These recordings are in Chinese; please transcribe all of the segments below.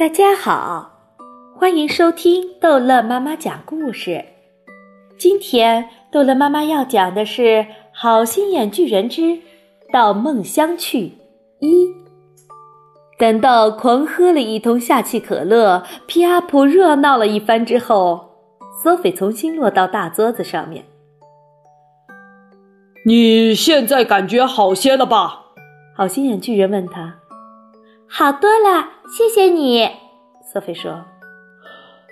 大家好，欢迎收听逗乐妈妈讲故事。今天逗乐妈妈要讲的是《好心眼巨人之到梦乡去》一。等到狂喝了一通下气可乐，皮阿普热闹了一番之后，索菲重新落到大桌子上面。你现在感觉好些了吧？好心眼巨人问他。好多了，谢谢你。索菲说：“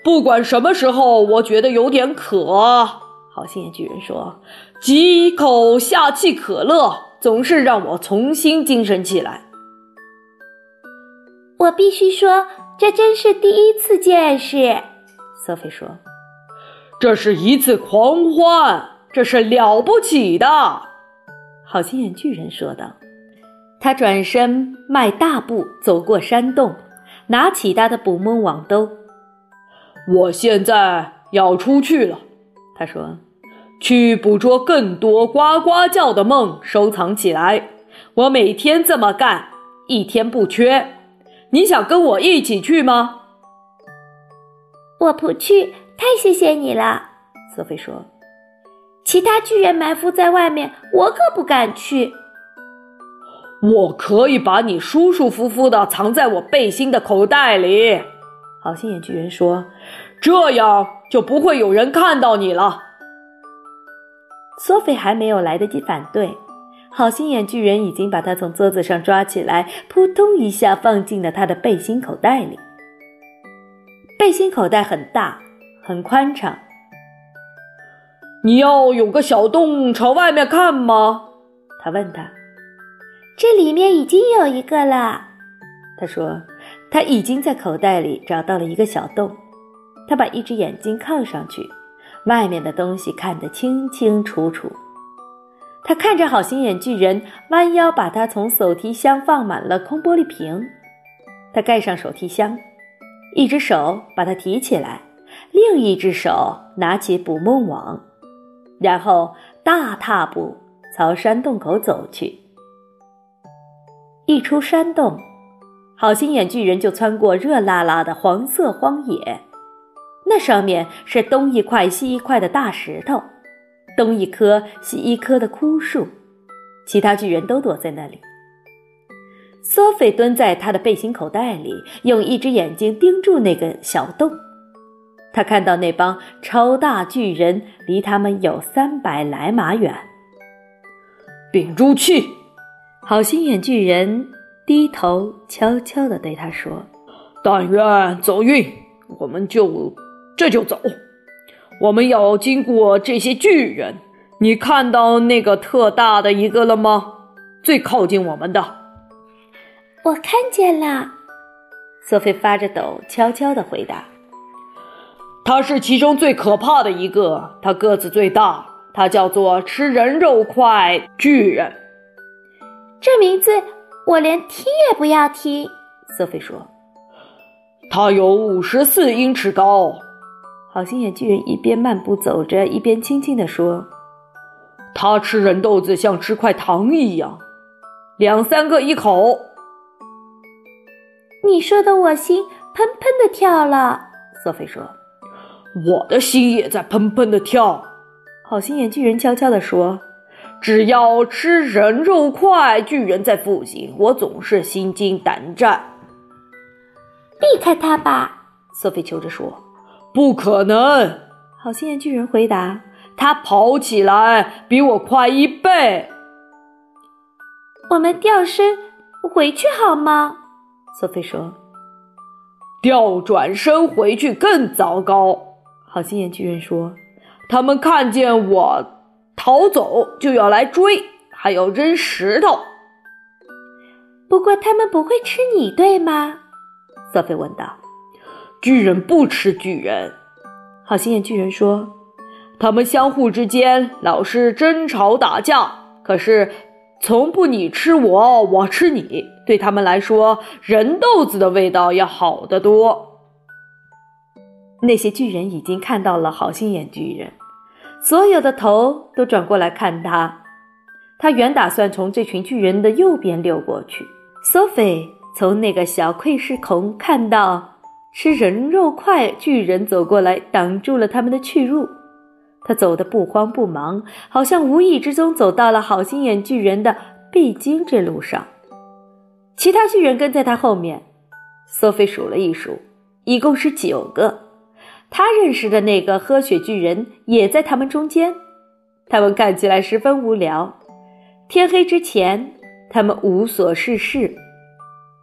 不管什么时候，我觉得有点渴。”好心眼巨人说：“几口下气可乐总是让我重新精神起来。”我必须说，这真是第一次见识。索菲说：“这是一次狂欢，这是了不起的。”好心眼巨人说道。他转身迈大步走过山洞，拿起他的捕梦网兜。我现在要出去了，他说：“去捕捉更多呱呱叫的梦，收藏起来。我每天这么干，一天不缺。你想跟我一起去吗？”我不去，太谢谢你了。”索菲说。“其他巨人埋伏在外面，我可不敢去。”我可以把你舒舒服服的藏在我背心的口袋里，好心眼巨人说：“这样就不会有人看到你了。”索菲还没有来得及反对，好心眼巨人已经把他从桌子上抓起来，扑通一下放进了他的背心口袋里。背心口袋很大，很宽敞。你要有个小洞朝外面看吗？他问他。这里面已经有一个了，他说，他已经在口袋里找到了一个小洞。他把一只眼睛靠上去，外面的东西看得清清楚楚。他看着好心眼巨人弯腰把他从手提箱放满了空玻璃瓶，他盖上手提箱，一只手把它提起来，另一只手拿起捕梦网，然后大踏步朝山洞口走去。一出山洞，好心眼巨人就穿过热辣辣的黄色荒野。那上面是东一块西一块的大石头，东一棵西一棵的枯树，其他巨人都躲在那里。索菲蹲在他的背心口袋里，用一只眼睛盯住那个小洞。他看到那帮超大巨人离他们有三百来码远。屏住气。好心眼巨人低头悄悄地对他说：“但愿走运，我们就这就走。我们要经过这些巨人。你看到那个特大的一个了吗？最靠近我们的。”我看见了。索菲发着抖，悄悄地回答：“他是其中最可怕的一个，他个子最大，他叫做吃人肉块巨人。”这名字我连听也不要听。瑟菲说：“他有五十四英尺高。”好心眼巨人一边漫步走着，一边轻轻地说：“他吃人豆子像吃块糖一样，两三个一口。”你说的我心砰砰的跳了。索菲说：“我的心也在砰砰的跳。”好心眼巨人悄悄地说。只要吃人肉块，巨人在附近，我总是心惊胆战。避开他吧，索菲求着说。不可能，好心眼巨人回答。他跑起来比我快一倍。我们掉身回去好吗？索菲说。调转身回去更糟糕，好心眼巨人说。他们看见我。逃走就要来追，还要扔石头。不过他们不会吃你，对吗？索菲问道。巨人不吃巨人，好心眼巨人说。他们相互之间老是争吵打架，可是从不你吃我，我吃你。对他们来说，人豆子的味道要好得多。那些巨人已经看到了好心眼巨人。所有的头都转过来看他，他原打算从这群巨人的右边溜过去。索菲从那个小窥视孔看到吃人肉块巨人走过来，挡住了他们的去路。他走得不慌不忙，好像无意之中走到了好心眼巨人的必经之路上。其他巨人跟在他后面。索菲数了一数，一共是九个。他认识的那个喝血巨人也在他们中间。他们看起来十分无聊。天黑之前，他们无所事事。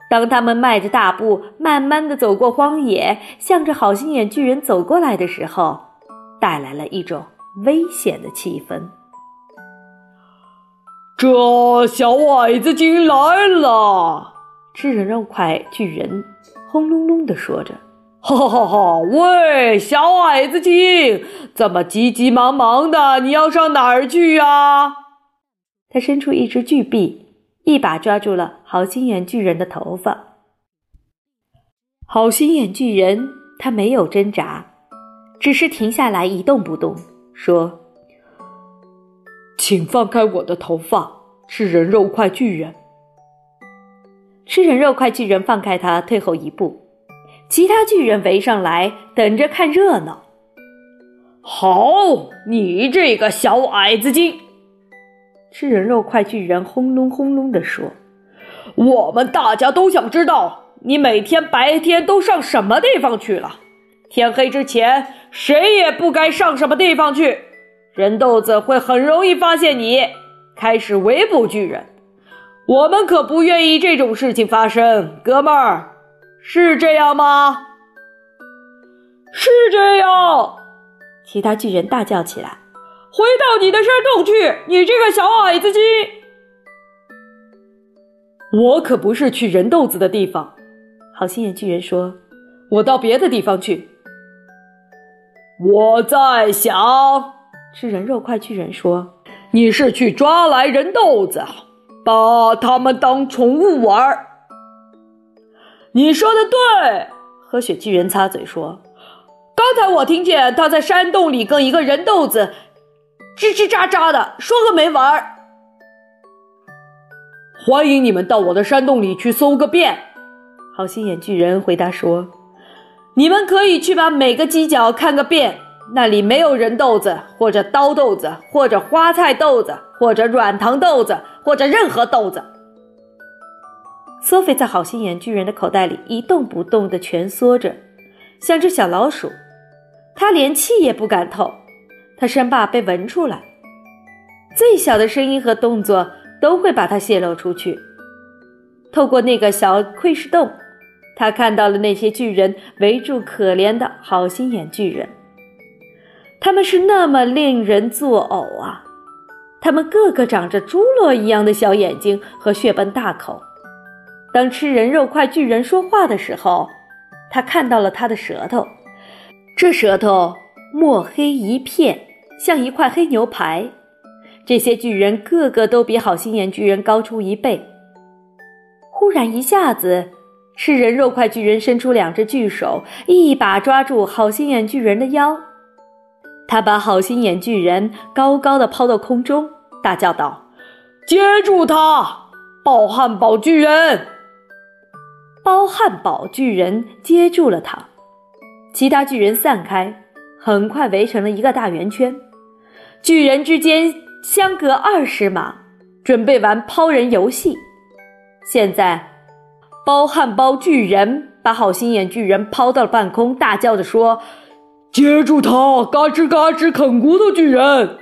当他们迈着大步，慢慢的走过荒野，向着好心眼巨人走过来的时候，带来了一种危险的气氛。这小矮子精来了！吃人肉块巨人轰隆隆的说着：“哈哈哈！喂，小矮子精，怎么急急忙忙的？你要上哪儿去呀？”他伸出一只巨臂。一把抓住了好心眼巨人的头发。好心眼巨人他没有挣扎，只是停下来一动不动，说：“请放开我的头发，吃人肉块巨人。”吃人肉块巨人放开他，退后一步，其他巨人围上来，等着看热闹。好，你这个小矮子精！吃人肉块巨人轰隆轰隆地说：“我们大家都想知道，你每天白天都上什么地方去了？天黑之前，谁也不该上什么地方去。人豆子会很容易发现你，开始围捕巨人。我们可不愿意这种事情发生，哥们儿，是这样吗？是这样！”其他巨人大叫起来。回到你的山洞去，你这个小矮子精！我可不是去人豆子的地方。好心眼巨人说：“我到别的地方去。”我在想，吃人肉块巨人说：“你是去抓来人豆子，把他们当宠物玩。”你说的对，喝血巨人擦嘴说：“刚才我听见他在山洞里跟一个人豆子。”吱吱喳喳的说个没完。欢迎你们到我的山洞里去搜个遍。好心眼巨人回答说：“你们可以去把每个犄角看个遍，那里没有人豆子，或者刀豆子，或者花菜豆子，或者软糖豆子，或者任何豆子。”索菲在好心眼巨人的口袋里一动不动地蜷缩着，像只小老鼠，他连气也不敢透。他生怕被闻出来，最小的声音和动作都会把它泄露出去。透过那个小窥视洞，他看到了那些巨人围住可怜的好心眼巨人。他们是那么令人作呕啊！他们个个长着猪猡一样的小眼睛和血盆大口。当吃人肉块巨人说话的时候，他看到了他的舌头，这舌头。墨黑一片，像一块黑牛排。这些巨人个个都比好心眼巨人高出一倍。忽然一下子，吃人肉块巨人伸出两只巨手，一把抓住好心眼巨人的腰。他把好心眼巨人高高的抛到空中，大叫道：“接住他，暴汉堡巨人！”包汉堡巨人接住了他，其他巨人散开。很快围成了一个大圆圈，巨人之间相隔二十码，准备玩抛人游戏。现在，包汉堡巨人把好心眼巨人抛到了半空，大叫着说：“接住他！嘎吱嘎吱啃骨头巨人！”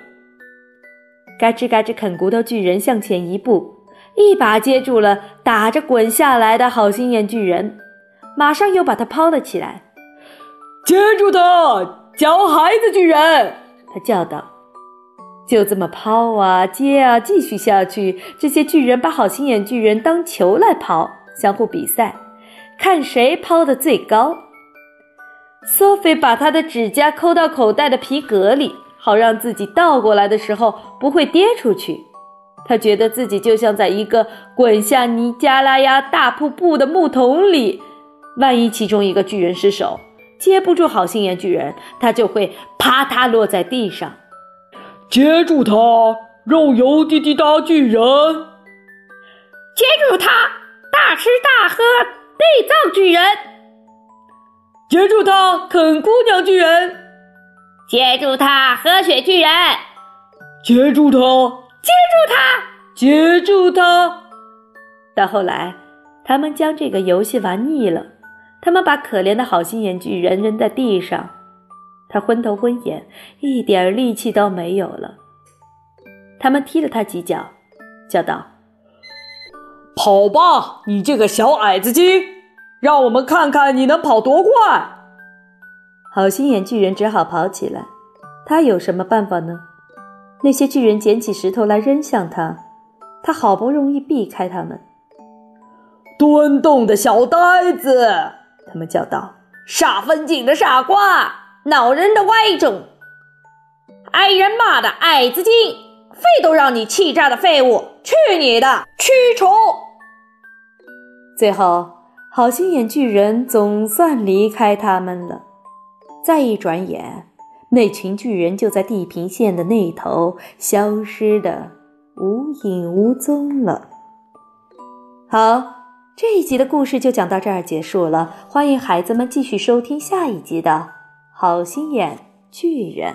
嘎吱嘎吱啃骨头巨人向前一步，一把接住了打着滚下来的好心眼巨人，马上又把他抛了起来。接住他！小孩子巨人，他叫道：“就这么抛啊接啊，继续下去。这些巨人把好心眼巨人当球来抛，相互比赛，看谁抛得最高。”索菲把他的指甲抠到口袋的皮革里，好让自己倒过来的时候不会跌出去。他觉得自己就像在一个滚下尼加拉亚大瀑布的木桶里，万一其中一个巨人失手。接不住好心眼巨人，他就会啪嗒落在地上。接住他，肉油滴滴答巨人！接住他，大吃大喝内脏巨人！接住他，啃姑娘巨人！接住他，喝血巨人！接住他！接住他！接住他！到后来，他们将这个游戏玩腻了，他们把可怜的好心眼巨人扔在地上，他昏头昏眼，一点力气都没有了。他们踢了他几脚，叫道：“跑吧，你这个小矮子精！让我们看看你能跑多快！”好心眼巨人只好跑起来。他有什么办法呢？那些巨人捡起石头来扔向他，他好不容易避开他们。蹲洞的小呆子，他们叫道：“煞风景的傻瓜，恼人的歪种，挨人骂的矮子精。”肺都让你气炸的废物！去你的蛆虫！最后，好心眼巨人总算离开他们了。再一转眼，那群巨人就在地平线的那头消失的无影无踪了。好，这一集的故事就讲到这儿结束了。欢迎孩子们继续收听下一集的《好心眼巨人》。